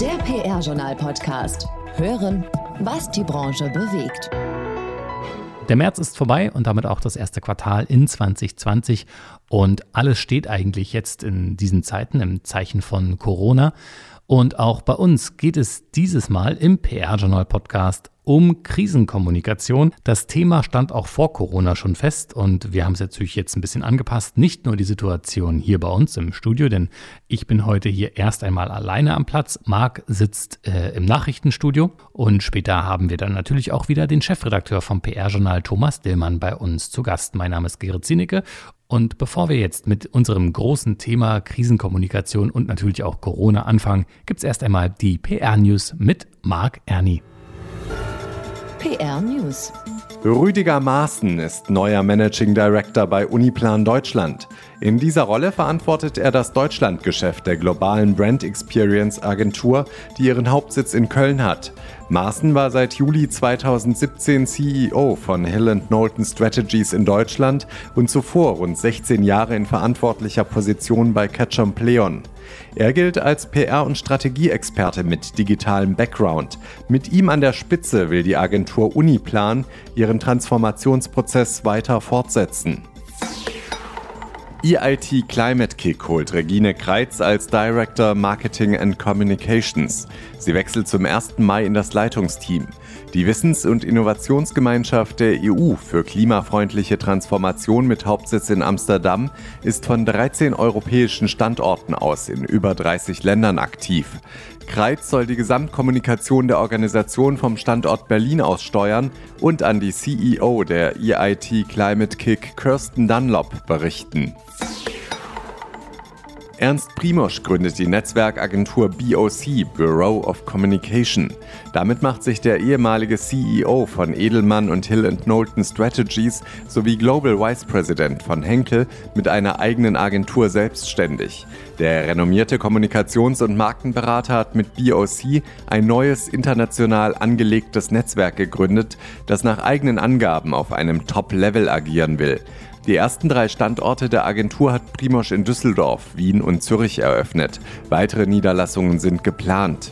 Der PR-Journal-Podcast. Hören, was die Branche bewegt. Der März ist vorbei und damit auch das erste Quartal in 2020. Und alles steht eigentlich jetzt in diesen Zeiten im Zeichen von Corona. Und auch bei uns geht es dieses Mal im PR-Journal-Podcast um Krisenkommunikation. Das Thema stand auch vor Corona schon fest und wir haben es natürlich jetzt ein bisschen angepasst. Nicht nur die Situation hier bei uns im Studio, denn ich bin heute hier erst einmal alleine am Platz. Marc sitzt äh, im Nachrichtenstudio und später haben wir dann natürlich auch wieder den Chefredakteur vom PR-Journal Thomas Dillmann bei uns zu Gast. Mein Name ist Gerrit Zinicke und bevor wir jetzt mit unserem großen Thema Krisenkommunikation und natürlich auch Corona anfangen, gibt es erst einmal die PR-News mit Marc Erni. PR News. Rüdiger Maaßen ist neuer Managing Director bei Uniplan Deutschland. In dieser Rolle verantwortet er das Deutschlandgeschäft der globalen Brand Experience Agentur, die ihren Hauptsitz in Köln hat. Maaßen war seit Juli 2017 CEO von Hill Knowlton Strategies in Deutschland und zuvor rund 16 Jahre in verantwortlicher Position bei Ketchum Pleon. Er gilt als PR- und Strategieexperte mit digitalem Background. Mit ihm an der Spitze will die Agentur Uniplan ihren Transformationsprozess weiter fortsetzen. EIT Climate Kick holt Regine Kreitz als Director Marketing and Communications. Sie wechselt zum 1. Mai in das Leitungsteam. Die Wissens- und Innovationsgemeinschaft der EU für klimafreundliche Transformation mit Hauptsitz in Amsterdam ist von 13 europäischen Standorten aus in über 30 Ländern aktiv. Kreitz soll die Gesamtkommunikation der Organisation vom Standort Berlin aus steuern und an die CEO der EIT Climate Kick Kirsten Dunlop berichten. Ernst Primosch gründet die Netzwerkagentur BOC, Bureau of Communication. Damit macht sich der ehemalige CEO von Edelmann und Hill Knowlton Strategies sowie Global Vice President von Henkel mit einer eigenen Agentur selbstständig. Der renommierte Kommunikations- und Markenberater hat mit BOC ein neues international angelegtes Netzwerk gegründet, das nach eigenen Angaben auf einem Top-Level agieren will. Die ersten drei Standorte der Agentur hat Primosch in Düsseldorf, Wien und Zürich eröffnet. Weitere Niederlassungen sind geplant.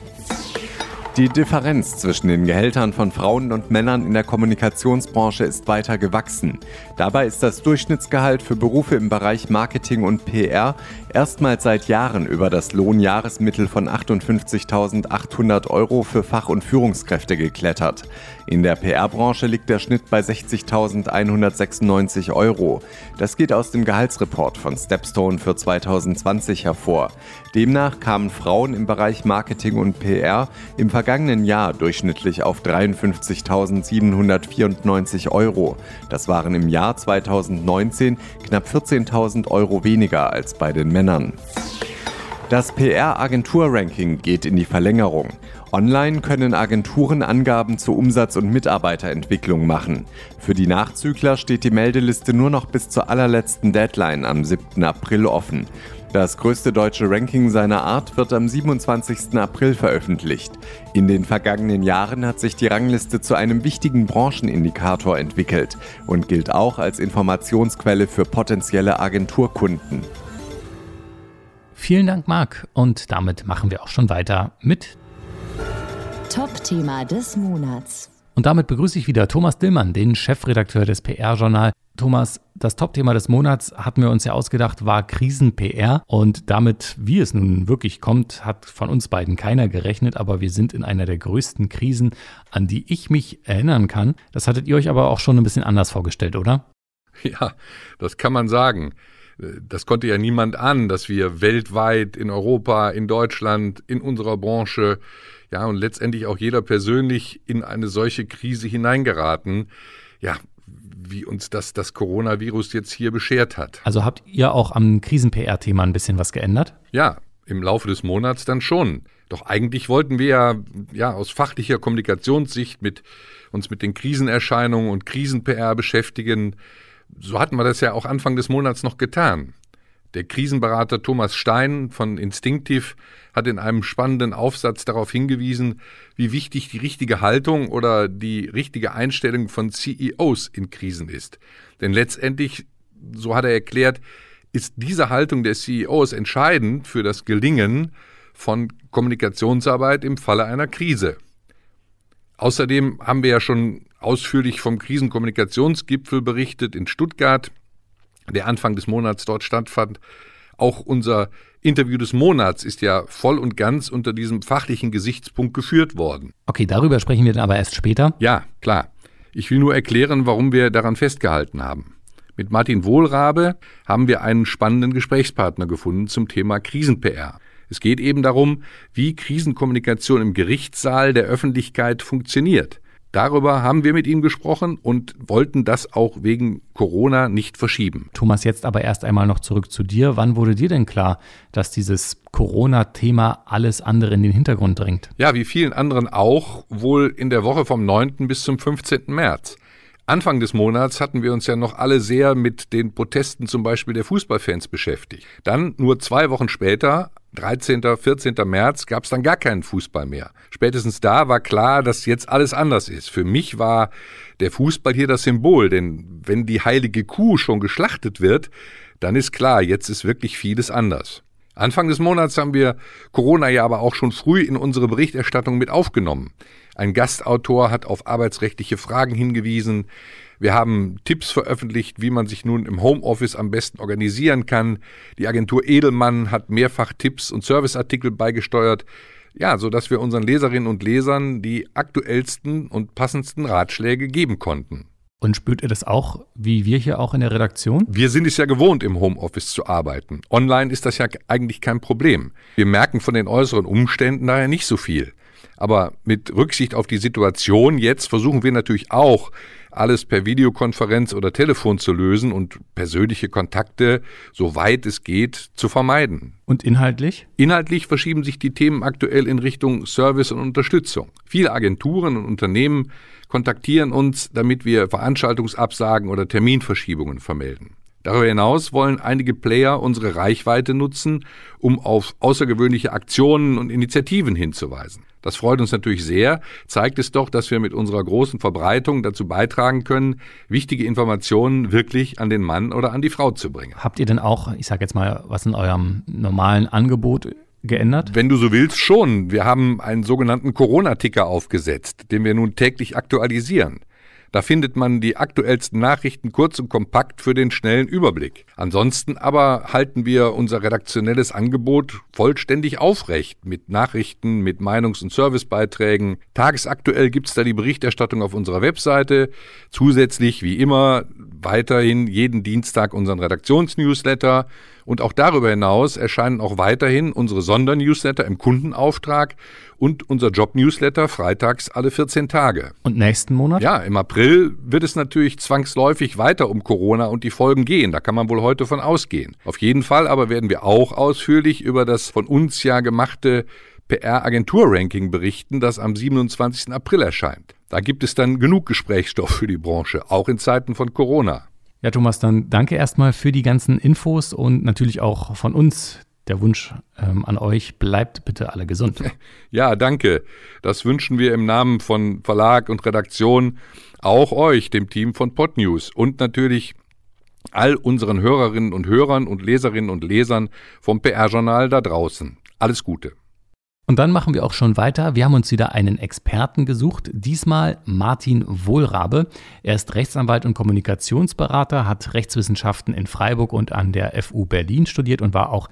Die Differenz zwischen den Gehältern von Frauen und Männern in der Kommunikationsbranche ist weiter gewachsen. Dabei ist das Durchschnittsgehalt für Berufe im Bereich Marketing und PR erstmals seit Jahren über das Lohnjahresmittel von 58.800 Euro für Fach- und Führungskräfte geklettert. In der PR-Branche liegt der Schnitt bei 60.196 Euro. Das geht aus dem Gehaltsreport von Stepstone für 2020 hervor. Demnach kamen Frauen im Bereich Marketing und PR im vergangenen Jahr durchschnittlich auf 53.794 Euro. Das waren im Jahr 2019 knapp 14.000 Euro weniger als bei den Männern. Das PR-Agentur-Ranking geht in die Verlängerung. Online können Agenturen Angaben zur Umsatz- und Mitarbeiterentwicklung machen. Für die Nachzügler steht die Meldeliste nur noch bis zur allerletzten Deadline am 7. April offen. Das größte deutsche Ranking seiner Art wird am 27. April veröffentlicht. In den vergangenen Jahren hat sich die Rangliste zu einem wichtigen Branchenindikator entwickelt und gilt auch als Informationsquelle für potenzielle Agenturkunden. Vielen Dank, Marc. Und damit machen wir auch schon weiter mit Top-Thema des Monats. Und damit begrüße ich wieder Thomas Dillmann, den Chefredakteur des PR-Journal. Thomas, das Top-Thema des Monats hatten wir uns ja ausgedacht, war Krisen-PR. Und damit, wie es nun wirklich kommt, hat von uns beiden keiner gerechnet. Aber wir sind in einer der größten Krisen, an die ich mich erinnern kann. Das hattet ihr euch aber auch schon ein bisschen anders vorgestellt, oder? Ja, das kann man sagen. Das konnte ja niemand an, dass wir weltweit, in Europa, in Deutschland, in unserer Branche ja, und letztendlich auch jeder persönlich in eine solche Krise hineingeraten. Ja, wie uns das, das Coronavirus jetzt hier beschert hat. Also habt ihr auch am Krisen-PR-Thema ein bisschen was geändert? Ja, im Laufe des Monats dann schon. Doch eigentlich wollten wir ja, ja aus fachlicher Kommunikationssicht mit uns mit den Krisenerscheinungen und Krisen-PR beschäftigen. So hatten wir das ja auch Anfang des Monats noch getan. Der Krisenberater Thomas Stein von Instinctive hat in einem spannenden Aufsatz darauf hingewiesen, wie wichtig die richtige Haltung oder die richtige Einstellung von CEOs in Krisen ist. Denn letztendlich, so hat er erklärt, ist diese Haltung der CEOs entscheidend für das Gelingen von Kommunikationsarbeit im Falle einer Krise. Außerdem haben wir ja schon ausführlich vom Krisenkommunikationsgipfel berichtet in Stuttgart, der Anfang des Monats dort stattfand. Auch unser Interview des Monats ist ja voll und ganz unter diesem fachlichen Gesichtspunkt geführt worden. Okay, darüber sprechen wir dann aber erst später. Ja, klar. Ich will nur erklären, warum wir daran festgehalten haben. Mit Martin Wohlrabe haben wir einen spannenden Gesprächspartner gefunden zum Thema Krisen-PR. Es geht eben darum, wie Krisenkommunikation im Gerichtssaal der Öffentlichkeit funktioniert. Darüber haben wir mit ihm gesprochen und wollten das auch wegen Corona nicht verschieben. Thomas, jetzt aber erst einmal noch zurück zu dir. Wann wurde dir denn klar, dass dieses Corona-Thema alles andere in den Hintergrund drängt? Ja, wie vielen anderen auch, wohl in der Woche vom 9. bis zum 15. März. Anfang des Monats hatten wir uns ja noch alle sehr mit den Protesten zum Beispiel der Fußballfans beschäftigt. Dann, nur zwei Wochen später, 13., 14. März, gab es dann gar keinen Fußball mehr. Spätestens da war klar, dass jetzt alles anders ist. Für mich war der Fußball hier das Symbol, denn wenn die heilige Kuh schon geschlachtet wird, dann ist klar, jetzt ist wirklich vieles anders. Anfang des Monats haben wir Corona ja aber auch schon früh in unsere Berichterstattung mit aufgenommen. Ein Gastautor hat auf arbeitsrechtliche Fragen hingewiesen. Wir haben Tipps veröffentlicht, wie man sich nun im Homeoffice am besten organisieren kann. Die Agentur Edelmann hat mehrfach Tipps und Serviceartikel beigesteuert. Ja, so dass wir unseren Leserinnen und Lesern die aktuellsten und passendsten Ratschläge geben konnten. Und spürt ihr das auch, wie wir hier auch in der Redaktion? Wir sind es ja gewohnt, im Homeoffice zu arbeiten. Online ist das ja eigentlich kein Problem. Wir merken von den äußeren Umständen daher nicht so viel. Aber mit Rücksicht auf die Situation jetzt versuchen wir natürlich auch, alles per Videokonferenz oder Telefon zu lösen und persönliche Kontakte, soweit es geht, zu vermeiden. Und inhaltlich? Inhaltlich verschieben sich die Themen aktuell in Richtung Service und Unterstützung. Viele Agenturen und Unternehmen kontaktieren uns, damit wir Veranstaltungsabsagen oder Terminverschiebungen vermelden. Darüber hinaus wollen einige Player unsere Reichweite nutzen, um auf außergewöhnliche Aktionen und Initiativen hinzuweisen. Das freut uns natürlich sehr, zeigt es doch, dass wir mit unserer großen Verbreitung dazu beitragen können, wichtige Informationen wirklich an den Mann oder an die Frau zu bringen. Habt ihr denn auch, ich sage jetzt mal, was in eurem normalen Angebot geändert? Wenn du so willst, schon. Wir haben einen sogenannten Corona-Ticker aufgesetzt, den wir nun täglich aktualisieren. Da findet man die aktuellsten Nachrichten kurz und kompakt für den schnellen Überblick. Ansonsten aber halten wir unser redaktionelles Angebot vollständig aufrecht mit Nachrichten, mit Meinungs- und Servicebeiträgen. Tagesaktuell gibt's da die Berichterstattung auf unserer Webseite. Zusätzlich, wie immer, weiterhin jeden Dienstag unseren Redaktionsnewsletter. Und auch darüber hinaus erscheinen auch weiterhin unsere Sondernewsletter im Kundenauftrag und unser Job-Newsletter freitags alle 14 Tage. Und nächsten Monat? Ja, im April wird es natürlich zwangsläufig weiter um Corona und die Folgen gehen. Da kann man wohl heute von ausgehen. Auf jeden Fall aber werden wir auch ausführlich über das von uns ja gemachte PR-Agentur-Ranking berichten, das am 27. April erscheint. Da gibt es dann genug Gesprächsstoff für die Branche, auch in Zeiten von Corona. Ja, Thomas, dann danke erstmal für die ganzen Infos und natürlich auch von uns der Wunsch ähm, an euch, bleibt bitte alle gesund. Ja, danke. Das wünschen wir im Namen von Verlag und Redaktion auch euch, dem Team von Podnews und natürlich all unseren Hörerinnen und Hörern und Leserinnen und Lesern vom PR-Journal da draußen. Alles Gute. Und dann machen wir auch schon weiter. Wir haben uns wieder einen Experten gesucht, diesmal Martin Wohlrabe. Er ist Rechtsanwalt und Kommunikationsberater, hat Rechtswissenschaften in Freiburg und an der FU Berlin studiert und war auch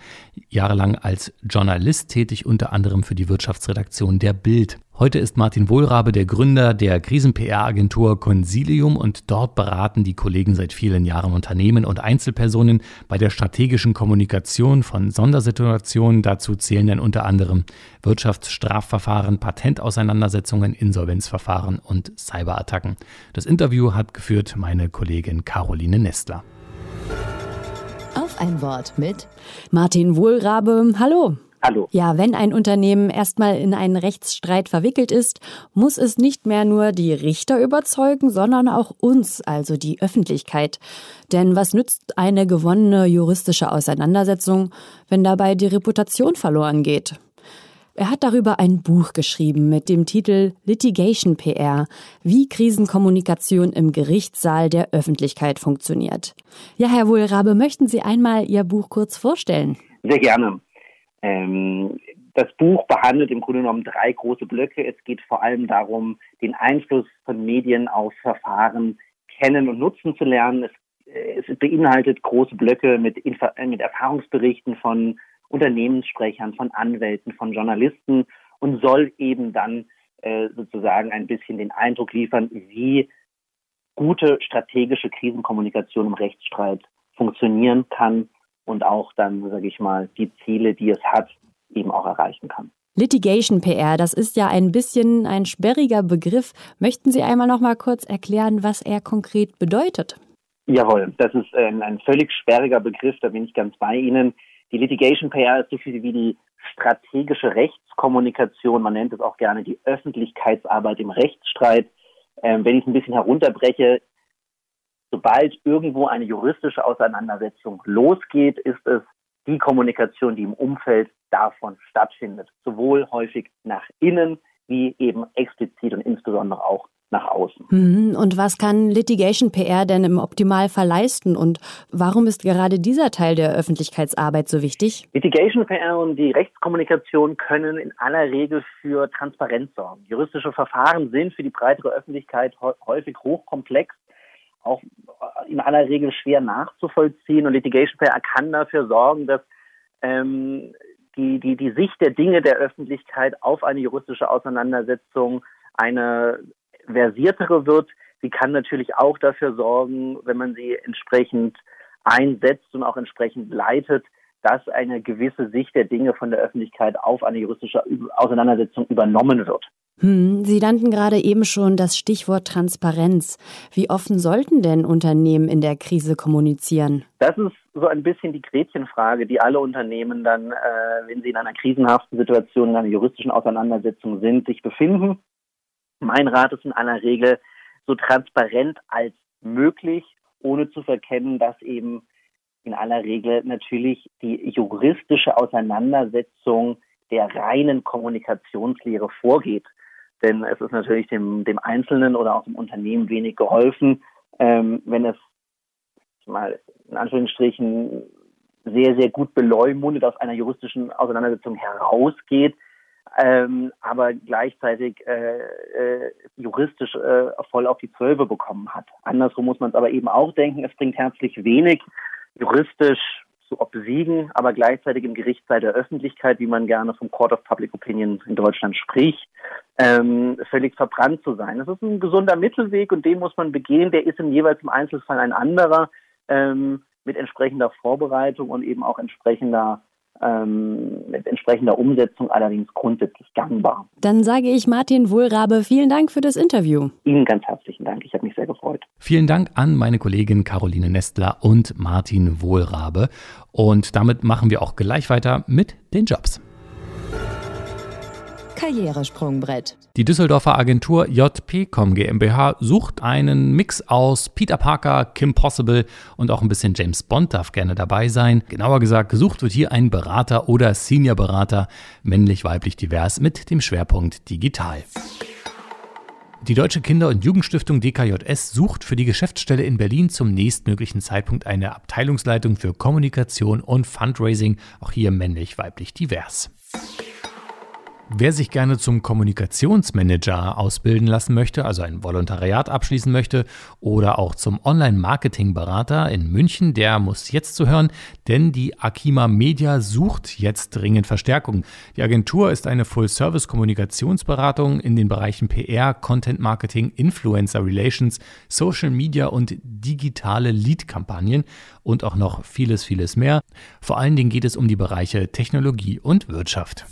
jahrelang als Journalist tätig, unter anderem für die Wirtschaftsredaktion der Bild. Heute ist Martin Wohlrabe der Gründer der Krisen-PR-Agentur Consilium und dort beraten die Kollegen seit vielen Jahren Unternehmen und Einzelpersonen bei der strategischen Kommunikation von Sondersituationen. Dazu zählen dann unter anderem Wirtschaftsstrafverfahren, Patentauseinandersetzungen, Insolvenzverfahren und Cyberattacken. Das Interview hat geführt meine Kollegin Caroline Nestler. Auf ein Wort mit Martin Wohlrabe. Hallo. Hallo. Ja, wenn ein Unternehmen erstmal in einen Rechtsstreit verwickelt ist, muss es nicht mehr nur die Richter überzeugen, sondern auch uns, also die Öffentlichkeit. Denn was nützt eine gewonnene juristische Auseinandersetzung, wenn dabei die Reputation verloren geht? Er hat darüber ein Buch geschrieben mit dem Titel Litigation PR, wie Krisenkommunikation im Gerichtssaal der Öffentlichkeit funktioniert. Ja, Herr Wohlrabe, möchten Sie einmal Ihr Buch kurz vorstellen? Sehr gerne. Ähm, das Buch behandelt im Grunde genommen drei große Blöcke. Es geht vor allem darum, den Einfluss von Medien auf Verfahren kennen und nutzen zu lernen. Es, äh, es beinhaltet große Blöcke mit, mit Erfahrungsberichten von Unternehmenssprechern, von Anwälten, von Journalisten und soll eben dann äh, sozusagen ein bisschen den Eindruck liefern, wie gute strategische Krisenkommunikation im Rechtsstreit funktionieren kann und auch dann, sage ich mal, die Ziele, die es hat, eben auch erreichen kann. Litigation PR, das ist ja ein bisschen ein sperriger Begriff. Möchten Sie einmal noch mal kurz erklären, was er konkret bedeutet? Jawohl, das ist ein, ein völlig sperriger Begriff, da bin ich ganz bei Ihnen. Die Litigation PR ist so viel wie die strategische Rechtskommunikation, man nennt es auch gerne die Öffentlichkeitsarbeit im Rechtsstreit. Ähm, wenn ich es ein bisschen herunterbreche, sobald irgendwo eine juristische Auseinandersetzung losgeht, ist es die Kommunikation, die im Umfeld davon stattfindet. Sowohl häufig nach innen wie eben explizit und insbesondere auch nach außen. Mhm. Und was kann Litigation PR denn im Optimalfall leisten und warum ist gerade dieser Teil der Öffentlichkeitsarbeit so wichtig? Litigation PR und die Rechtskommunikation können in aller Regel für Transparenz sorgen. Juristische Verfahren sind für die breitere Öffentlichkeit häufig hochkomplex auch in aller Regel schwer nachzuvollziehen und Litigation PR kann dafür sorgen, dass ähm, die, die, die Sicht der Dinge der Öffentlichkeit auf eine juristische Auseinandersetzung eine versiertere wird. Sie kann natürlich auch dafür sorgen, wenn man sie entsprechend einsetzt und auch entsprechend leitet, dass eine gewisse Sicht der Dinge von der Öffentlichkeit auf eine juristische Auseinandersetzung übernommen wird. Hm, Sie nannten gerade eben schon das Stichwort Transparenz. Wie offen sollten denn Unternehmen in der Krise kommunizieren? Das ist so ein bisschen die Gretchenfrage, die alle Unternehmen dann, äh, wenn sie in einer krisenhaften Situation, in einer juristischen Auseinandersetzung sind, sich befinden. Mein Rat ist in aller Regel so transparent als möglich, ohne zu verkennen, dass eben in aller Regel natürlich die juristische Auseinandersetzung der reinen Kommunikationslehre vorgeht. Denn es ist natürlich dem, dem Einzelnen oder auch dem Unternehmen wenig geholfen, ähm, wenn es mal in Anführungsstrichen sehr, sehr gut beleumundet aus einer juristischen Auseinandersetzung herausgeht, ähm, aber gleichzeitig äh, äh, juristisch äh, voll auf die Zwölfe bekommen hat. Andersrum muss man es aber eben auch denken, es bringt herzlich wenig, juristisch zu obsiegen, aber gleichzeitig im Gerichtssaal der Öffentlichkeit, wie man gerne vom Court of Public Opinion in Deutschland spricht, ähm, völlig verbrannt zu sein. Das ist ein gesunder Mittelweg und den muss man begehen. Der ist im jeweils im Einzelfall ein anderer ähm, mit entsprechender Vorbereitung und eben auch entsprechender ähm, mit entsprechender Umsetzung allerdings grundsätzlich gangbar. Dann sage ich Martin Wohlrabe, vielen Dank für das Interview. Ihnen ganz herzlichen Dank, ich habe mich sehr gefreut. Vielen Dank an meine Kollegin Caroline Nestler und Martin Wohlrabe. Und damit machen wir auch gleich weiter mit den Jobs. Karrieresprungbrett. Die Düsseldorfer Agentur JPCom GmbH sucht einen Mix aus Peter Parker, Kim Possible und auch ein bisschen James Bond darf gerne dabei sein. Genauer gesagt, gesucht wird hier ein Berater oder Senior-Berater, männlich-weiblich divers mit dem Schwerpunkt digital. Die Deutsche Kinder- und Jugendstiftung DKJS sucht für die Geschäftsstelle in Berlin zum nächstmöglichen Zeitpunkt eine Abteilungsleitung für Kommunikation und Fundraising, auch hier männlich-weiblich divers. Wer sich gerne zum Kommunikationsmanager ausbilden lassen möchte, also ein Volontariat abschließen möchte oder auch zum Online-Marketing-Berater in München, der muss jetzt zuhören, denn die Akima Media sucht jetzt dringend Verstärkung. Die Agentur ist eine Full-Service-Kommunikationsberatung in den Bereichen PR, Content-Marketing, Influencer Relations, Social Media und digitale Lead-Kampagnen und auch noch vieles, vieles mehr. Vor allen Dingen geht es um die Bereiche Technologie und Wirtschaft.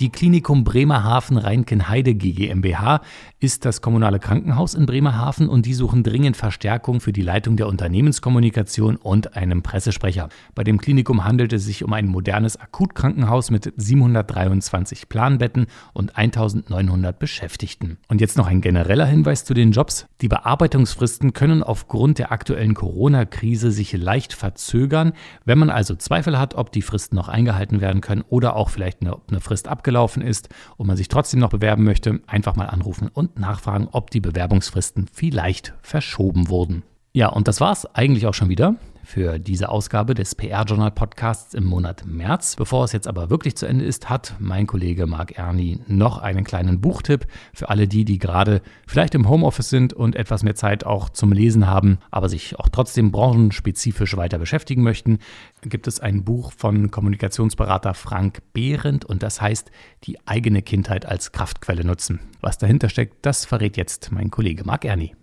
Die Klinikum Bremerhaven Rheinken-Heide GmbH ist das kommunale Krankenhaus in Bremerhaven und die suchen dringend Verstärkung für die Leitung der Unternehmenskommunikation und einem Pressesprecher. Bei dem Klinikum handelt es sich um ein modernes Akutkrankenhaus mit 723 Planbetten und 1900 Beschäftigten. Und jetzt noch ein genereller Hinweis zu den Jobs. Die Bearbeitungsfristen können aufgrund der aktuellen Corona-Krise sich leicht verzögern. Wenn man also Zweifel hat, ob die Fristen noch eingehalten werden können oder auch vielleicht eine, eine Frist ab abgelaufen ist und man sich trotzdem noch bewerben möchte, einfach mal anrufen und nachfragen, ob die Bewerbungsfristen vielleicht verschoben wurden. Ja, und das war's eigentlich auch schon wieder. Für diese Ausgabe des PR-Journal-Podcasts im Monat März. Bevor es jetzt aber wirklich zu Ende ist, hat mein Kollege Marc Erni noch einen kleinen Buchtipp für alle die, die gerade vielleicht im Homeoffice sind und etwas mehr Zeit auch zum Lesen haben, aber sich auch trotzdem branchenspezifisch weiter beschäftigen möchten. Gibt es ein Buch von Kommunikationsberater Frank Behrendt und das heißt Die eigene Kindheit als Kraftquelle nutzen. Was dahinter steckt, das verrät jetzt mein Kollege Marc Erni.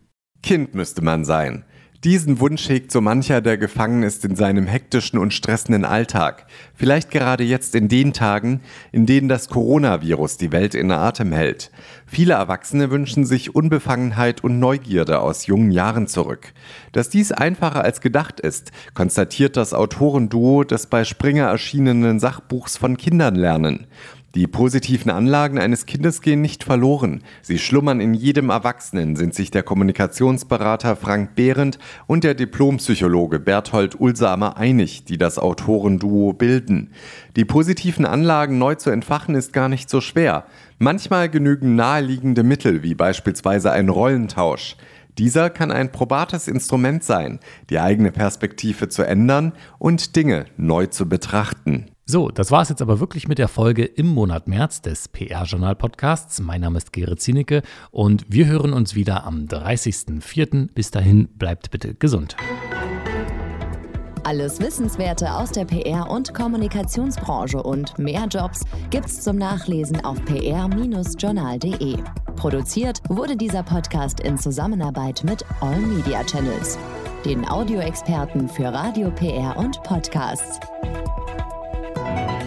Kind müsste man sein. Diesen Wunsch hegt so mancher, der gefangen ist in seinem hektischen und stressenden Alltag. Vielleicht gerade jetzt in den Tagen, in denen das Coronavirus die Welt in Atem hält. Viele Erwachsene wünschen sich Unbefangenheit und Neugierde aus jungen Jahren zurück. Dass dies einfacher als gedacht ist, konstatiert das Autorenduo des bei Springer erschienenen Sachbuchs von Kindern lernen. Die positiven Anlagen eines Kindes gehen nicht verloren. Sie schlummern in jedem Erwachsenen, sind sich der Kommunikationsberater Frank Behrendt und der Diplompsychologe Berthold Ulsamer einig, die das Autorenduo bilden. Die positiven Anlagen neu zu entfachen ist gar nicht so schwer. Manchmal genügen naheliegende Mittel, wie beispielsweise ein Rollentausch. Dieser kann ein probates Instrument sein, die eigene Perspektive zu ändern und Dinge neu zu betrachten. So, das war es jetzt aber wirklich mit der Folge im Monat März des PR-Journal-Podcasts. Mein Name ist Gerrit Zienicke und wir hören uns wieder am 30.04. Bis dahin, bleibt bitte gesund. Alles Wissenswerte aus der PR- und Kommunikationsbranche und mehr Jobs gibt's zum Nachlesen auf pr-journal.de. Produziert wurde dieser Podcast in Zusammenarbeit mit All Media Channels, den Audioexperten für Radio, PR und Podcasts. Bye.